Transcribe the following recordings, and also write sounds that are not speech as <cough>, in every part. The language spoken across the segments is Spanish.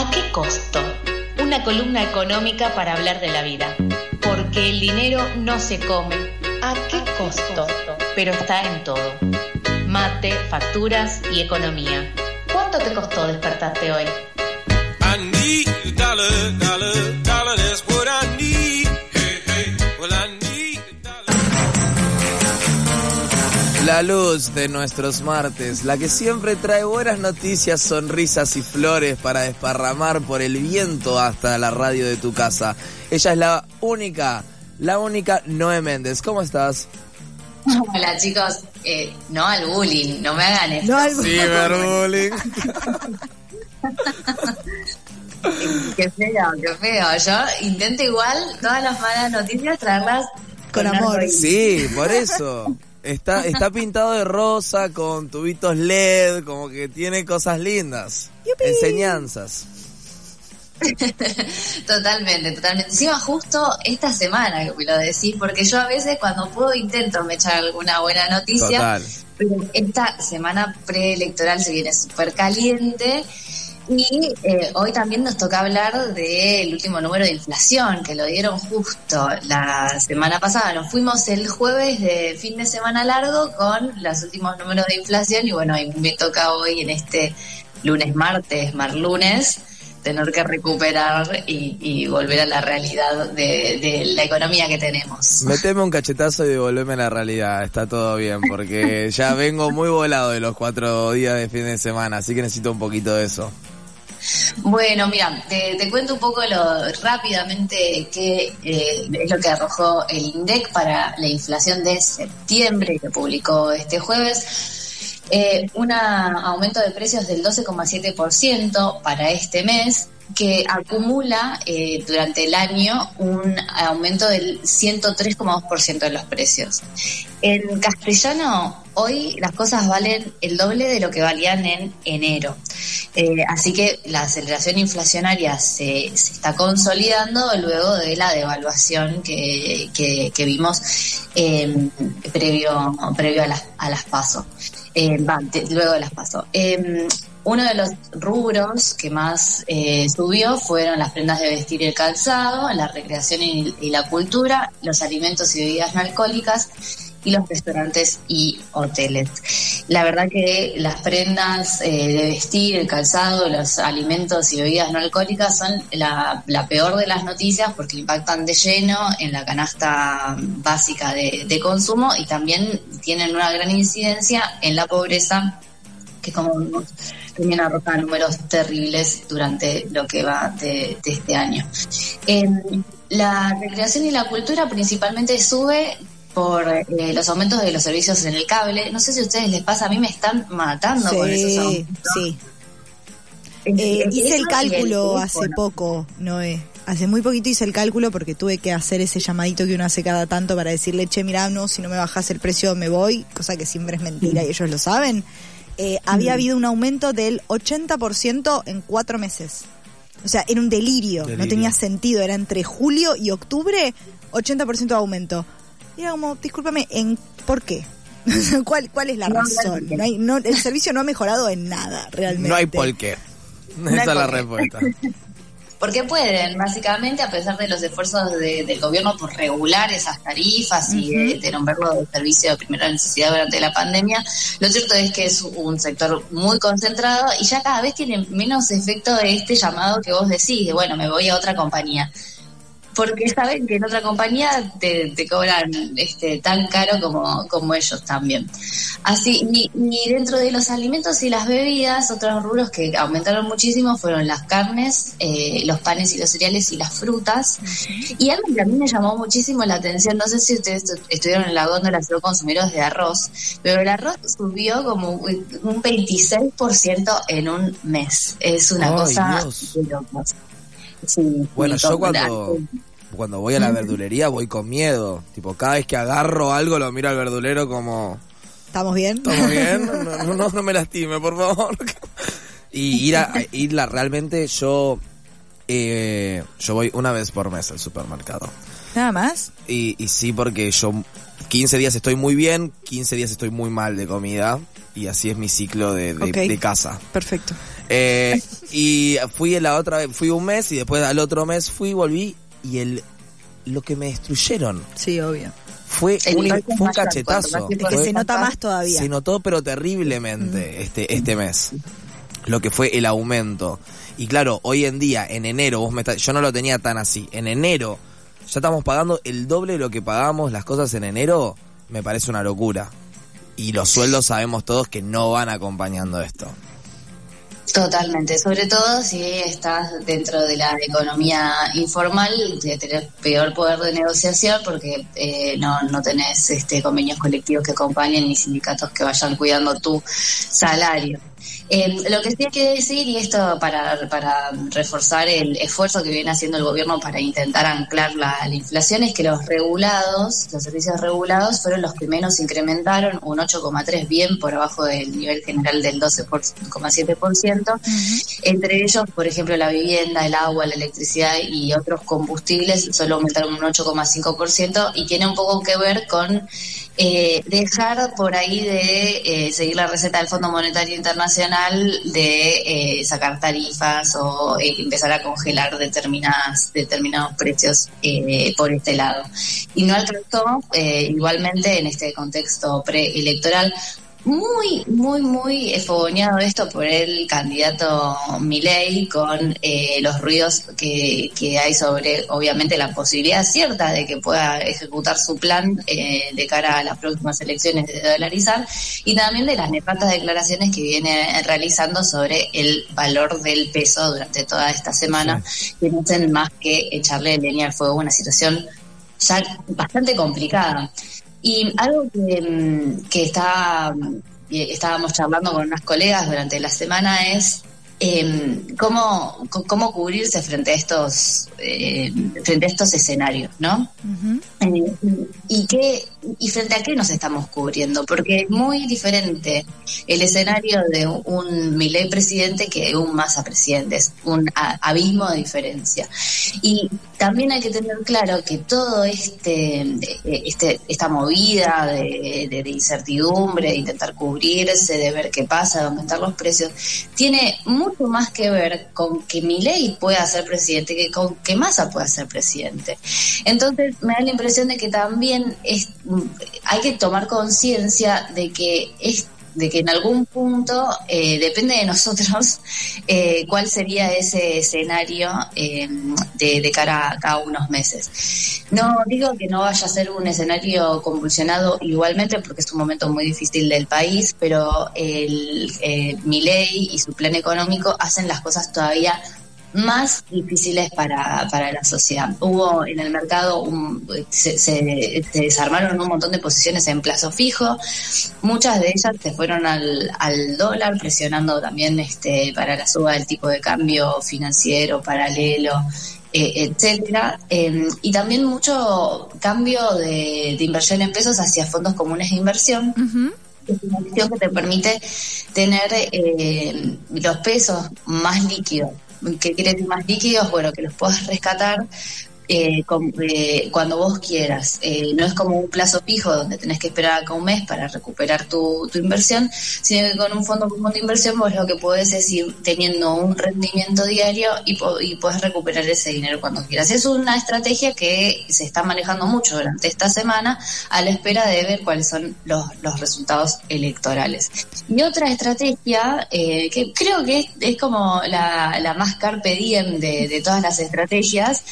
¿A qué costo? Una columna económica para hablar de la vida. Porque el dinero no se come. ¿A qué costo? Pero está en todo. Mate, facturas y economía. ¿Cuánto te costó despertarte hoy? La luz de nuestros martes, la que siempre trae buenas noticias, sonrisas y flores para desparramar por el viento hasta la radio de tu casa. Ella es la única, la única Noé Méndez. ¿Cómo estás? Hola chicos, eh, no al bullying, no me hagan esto. No hay Ciberbullying. <laughs> Qué feo, qué feo. Yo intento igual todas las malas noticias traerlas Con amor. Sí, por eso. Está, está pintado de rosa con tubitos LED, como que tiene cosas lindas. Yupi. Enseñanzas. <laughs> Totalmente, totalmente. Encima justo esta semana que me lo decís, porque yo a veces cuando puedo intento me echar alguna buena noticia, Total. pero esta semana preelectoral se viene súper caliente. Y eh, hoy también nos toca hablar del último número de inflación, que lo dieron justo la semana pasada. Nos fuimos el jueves de fin de semana largo con los últimos números de inflación y bueno, y me toca hoy en este lunes, martes, mar lunes, tener que recuperar y, y volver a la realidad de, de la economía que tenemos. Meteme un cachetazo y devolveme a la realidad, está todo bien, porque <laughs> ya vengo muy volado de los cuatro días de fin de semana, así que necesito un poquito de eso. Bueno, mira, te, cuento un poco lo, rápidamente qué eh, es lo que arrojó el INDEC para la inflación de septiembre que publicó este jueves. Eh, un aumento de precios del 12,7% para este mes que acumula eh, durante el año un aumento del 103,2% de los precios. En castellano, hoy las cosas valen el doble de lo que valían en enero. Eh, así que la aceleración inflacionaria se, se está consolidando luego de la devaluación que, que- vimos eh, previo, previo a las, a las pasos. luego de las pasos. uno de los rubros que más eh, subió fueron las prendas de vestir y el calzado, la recreación y, y la cultura, los alimentos y bebidas no alcohólicas y los restaurantes y hoteles. La verdad que las prendas eh, de vestir, el calzado, los alimentos y bebidas no alcohólicas son la, la peor de las noticias porque impactan de lleno en la canasta básica de, consumo y también tienen una gran incidencia en la pobreza que como vimos también arroja números terribles durante lo que va de, este año. Eh, la recreación y la cultura principalmente sube por eh, los aumentos de los servicios en el cable. No sé si a ustedes les pasa, a mí me están matando con esos Sí, aumentos. sí. Eh, en hice el cálculo hace poco, Noé. Hace muy poquito hice el cálculo porque tuve que hacer ese llamadito que uno hace cada tanto para decirle, che, mirá, no, si no me bajas el precio me voy, cosa que siempre es mentira y ellos lo saben. Eh, había habido un aumento del 80% en cuatro meses. O sea, era un delirio, no Delirio. tenía sentido, era entre julio y octubre 80% de aumento. Y era como, discúlpame, ¿en por qué? <laughs> ¿Cuál, ¿Cuál es la No, razón? No hay, no, el servicio no ha mejorado en nada, realmente. No hay por qué. Esa es la respuesta. <laughs> Porque pueden, básicamente, a pesar de los esfuerzos de- del gobierno por regular esas tarifas y de, de nombrarlo de servicio de primera necesidad durante la pandemia, lo cierto es que es un sector muy concentrado y ya cada vez tiene menos efecto de este llamado que vos decís, de bueno, me voy a otra compañía. Porque saben que en otra compañía te, te cobran este tan caro como, como ellos también. Así, y, y dentro de los alimentos y las bebidas, otros rubros que aumentaron muchísimo fueron las carnes, eh, los panes y los cereales y las frutas. Y algo que a mí me llamó muchísimo la atención, no sé si ustedes estu- estuvieron en la góndola solo consumidores de arroz, pero el arroz subió como un un 26% en un mes. Es una Ay, cosa Dios. de locos. Sí, Bueno, yo cuando, cuando voy a la verdulería voy con miedo. Tipo, cada vez que agarro algo lo miro al verdulero como... ¿Estamos bien? ¿Todo <laughs> bien? No, no, no, me lastime, por favor. <laughs> Y ir a irla realmente yo eh, yo voy una vez por mes al supermercado. Nada más. Y, y sí porque yo 15 días estoy muy bien, 15 días estoy muy mal de comida y así es mi ciclo de, de casa. Perfecto. Eh, Y fui la otra vez, fui un mes y después al otro mes fui, volví y el lo que me destruyeron Sí, obvio. fue El un, fue cachetazo. Es que Fue- se nota más todavía. se notó pero terriblemente este este mes. Lo que fue el aumento. Y claro, hoy en día, en enero, vos me estás- yo no lo tenía tan así. En enero, ya estamos pagando el doble de lo que pagamos las cosas en enero. Me parece una locura. Y los sueldos sabemos todos que no van acompañando esto. Totalmente, sobre todo si estás dentro de la economía informal, de peor poder de negociación porque eh, no, no tenés este, convenios colectivos que acompañen ni sindicatos que vayan cuidando tu salario. Eh, lo que sí hay que decir, y esto para, para reforzar el esfuerzo que viene haciendo el gobierno para intentar anclar la, la inflación, es que los regulados, los servicios regulados, fueron los que menos incrementaron, un 8,3 bien por abajo del nivel general del 12,7%. Entre ellos, por ejemplo, la vivienda, el agua, la electricidad y otros combustibles solo aumentaron un 8,5% y tiene un poco que ver con eh, dejar por ahí de eh, seguir la receta del Fondo Monetario Internacional de eh, sacar tarifas o eh, empezar a congelar determinadas, determinados precios eh, por este lado. Y no alcanzó, igualmente en este contexto preelectoral, muy, muy, muy fogoneado esto por el candidato Milei con eh, los ruidos que, que hay sobre, obviamente, la posibilidad cierta de que pueda ejecutar su plan eh, de cara a las próximas elecciones de dolarizar y también de las nefastas declaraciones que viene realizando sobre el valor del peso durante toda esta semana, que no hacen más que echarle leña al fuego a una situación ya bastante complicada. Y algo que, mm, que está, y estábamos charlando con unas colegas durante la semana es eh, cómo, cómo cubrirse frente a estos eh, frente a estos escenarios, ¿no? Eh, y qué y frente a qué nos estamos cubriendo porque es muy diferente el escenario de un Milei presidente que un Massa presidente. Es un abismo de diferencia. Y también hay que tener claro que todo este, eh, este esta movida de, de- de incertidumbre de intentar cubrirse de ver qué pasa de aumentar los precios tiene mucho más que ver con que Milei pueda ser presidente que con que Massa pueda ser presidente. Entonces me da la impresión de que también es, mm, hay que tomar conciencia de que es de que en algún punto eh, depende de nosotros <laughs> eh, cuál sería ese escenario eh, de, de cara a cada unos meses. No digo que no vaya a ser un escenario convulsionado igualmente porque es un momento muy difícil del país, pero el eh, Milei y su plan económico hacen las cosas todavía más difíciles para, para la sociedad. Hubo en el mercado, un- se, se- se desarmaron un montón de posiciones en plazo fijo, muchas de ellas se fueron al, al dólar, presionando también este para la suba del tipo de cambio financiero paralelo. eh, etcétera Eh, y también mucho cambio de, de inversión en pesos hacia fondos comunes de inversión Ujú. es una acción que te permite tener eh, los pesos más líquidos. ¿Qué quiere más líquidos? Bueno, que los puedas rescatar eh, eh, cuando vos quieras. Eh, no es como un plazo fijo donde tenés que esperar acá un mes para recuperar tu, inversión, sino que con un fondo común de inversión vos lo que podés es ir teniendo un rendimiento diario y, y podés recuperar ese dinero cuando quieras. Es una estrategia que se está manejando mucho durante esta semana a la espera de ver cuáles son los, los resultados electorales. Y otra estrategia que creo que es, es como la, la más carpe diem de, de todas las estrategias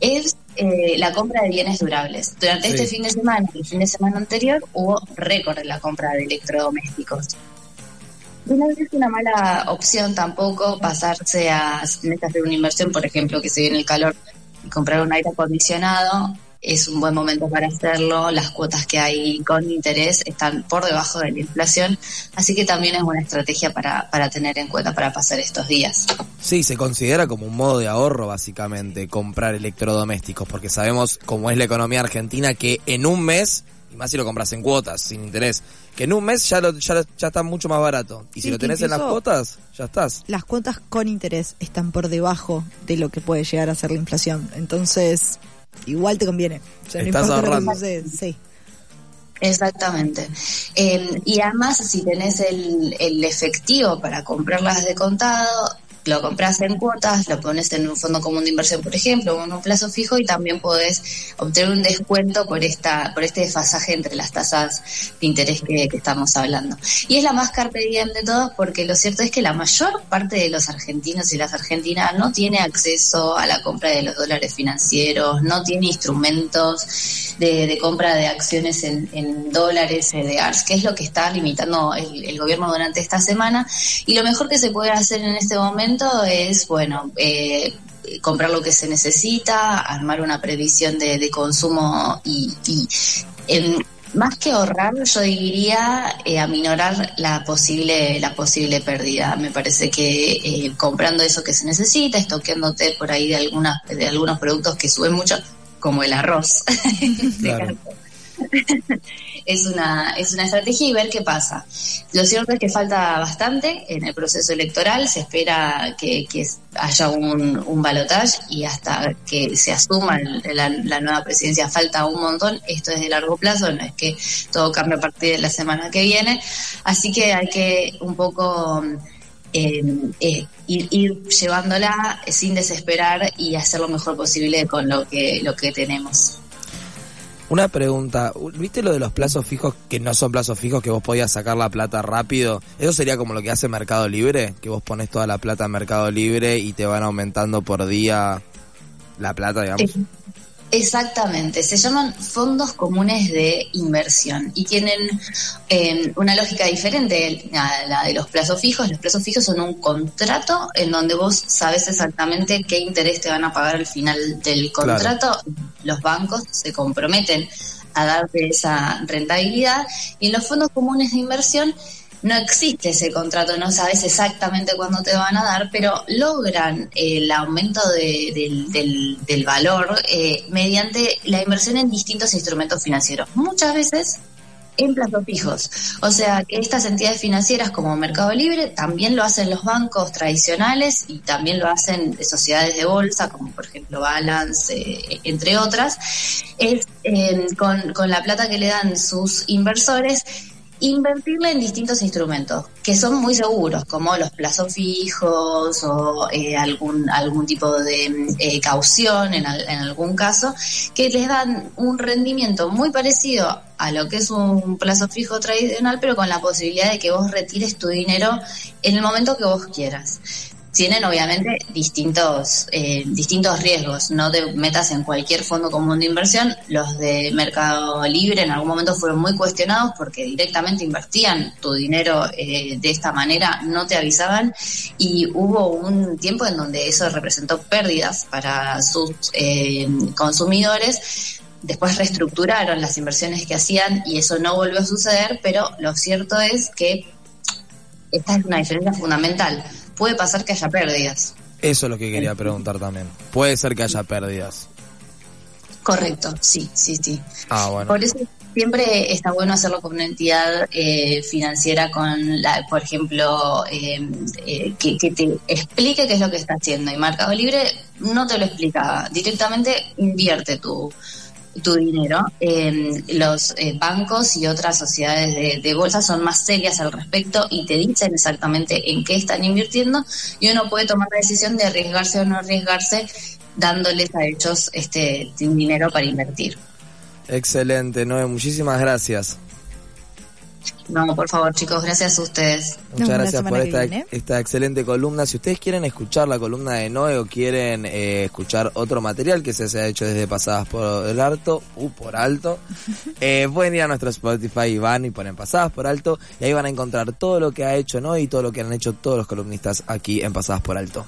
es eh, la compra de bienes durables. Durante Sí. este fin de semana y el fin de semana anterior hubo récord en la compra de electrodomésticos. Y no es una mala opción tampoco pasarse a que hacer una inversión, por ejemplo, que se viene el calor y comprar un aire acondicionado. Es un buen momento para hacerlo. Las cuotas que hay con interés están por debajo de la inflación, así que también es una estrategia para, para tener en cuenta para pasar estos días. Sí, se considera como un modo de ahorro básicamente comprar electrodomésticos, porque sabemos cómo es la economía argentina que en un mes, y más si lo compras en cuotas, sin interés, que en un mes ya, lo- ya, lo- ya está mucho más barato. Y si lo tenés en las cuotas, ya estás. Las cuotas con interés están por debajo de lo que puede llegar a ser la inflación. Entonces, igual te conviene. O sea, no Estás importa lo que ahorrando. Sí. Exactamente. Eh, y además, si tenés el, el efectivo para comprarlas de contado, lo compras en cuotas, lo pones en un fondo común de inversión, por ejemplo, o en un plazo fijo y también podés obtener un descuento por esta por este desfasaje entre las tasas de interés que, estamos hablando. Y es la más carpe diem de todos porque lo cierto es que la mayor parte de los argentinos y las argentinas no tiene acceso a la compra de los dólares financieros, no tiene instrumentos de, de compra de acciones en, en dólares, eh, de ARS, que es lo que está limitando el, el gobierno durante esta semana. Y lo mejor que se puede hacer en este momento es, bueno, eh, comprar lo que se necesita, armar una previsión de, de consumo y, y en- más que ahorrar, yo diría eh, aminorar la posible la posible pérdida. Me parece que eh, comprando eso que se necesita, estoqueándote por ahí de algunas de algunos productos que suben mucho, como el arroz. <laughs> Claro. <laughs> es una es una estrategia y ver qué pasa. Lo cierto es que falta bastante en el proceso electoral, se espera que, que haya un, un balotaje y hasta que se asuma la, nueva presidencia falta un montón, esto es de largo plazo, no es que todo cambie a partir de la semana que viene, así que hay que un poco eh, eh, ir, ir llevándola sin desesperar y hacer lo mejor posible con lo que lo que tenemos. Una pregunta, ¿viste lo de los plazos fijos que no son plazos fijos, que vos podías sacar la plata rápido? ¿Eso sería como lo que hace Mercado Libre? Que vos pones toda la plata en Mercado Libre y te van aumentando por día la plata, digamos. Eh, Exactamente, se llaman fondos comunes de inversión y tienen eh, una lógica diferente a la de los plazos fijos. Los plazos fijos son un contrato en donde vos sabes exactamente qué interés te van a pagar al final del Claro. contrato. Los bancos se comprometen a darte esa rentabilidad y en los fondos comunes de inversión no existe ese contrato, no sabes exactamente cuándo te van a dar, pero logran el aumento de- del, valor eh, mediante la inversión en distintos instrumentos financieros. Muchas veces en plazos fijos. O sea que estas entidades financieras como Mercado Libre también lo hacen los bancos tradicionales y también lo hacen sociedades de bolsa como por ejemplo Balance, eh, entre otras. Es eh, con la plata que le dan sus inversores invertirla en distintos instrumentos que son muy seguros, como los plazos fijos o eh, algún algún tipo de eh, caución en, al- en algún caso, que les dan un rendimiento muy parecido a lo que es un plazo fijo tradicional, pero con la posibilidad de que vos retires tu dinero en el momento que vos quieras tienen obviamente distintos eh, distintos riesgos. No te metas en cualquier fondo común de inversión. Los de Mercado Libre en algún momento fueron muy cuestionados porque directamente invertían tu dinero eh, de esta manera, no te avisaban y hubo un tiempo en donde eso representó pérdidas para sus eh, consumidores. Después reestructuraron las inversiones que hacían y eso no volvió a suceder, pero lo cierto es que esta es una diferencia fundamental. Puede pasar que haya pérdidas. Eso es lo que quería preguntar también. Puede ser que haya pérdidas. Correcto, sí, sí, sí. Ah, bueno. Por eso siempre está bueno hacerlo con una entidad eh, financiera, con, la, por ejemplo, eh, eh, que, que te explique qué es lo que está haciendo. Y Mercado Libre no te lo explica, directamente invierte tu, tu dinero. Eh, los eh, bancos y otras sociedades de, de bolsa son más serias al respecto y te dicen exactamente en qué están invirtiendo y uno puede tomar la decisión de arriesgarse o no arriesgarse dándoles a ellos este dinero para invertir. Excelente, Noé, muchísimas gracias. No, por favor, chicos, gracias a ustedes. Muchas gracias por esta, esta excelente columna. Si ustedes quieren escuchar la columna de Noé o quieren eh, escuchar otro material que se ha hecho desde Pasadas por el Alto, uh, por alto, <laughs> eh, pueden ir a nuestro Spotify y van y ponen Pasadas por Alto y ahí van a encontrar todo lo que ha hecho Noé y todo lo que han hecho todos los columnistas aquí en Pasadas por Alto.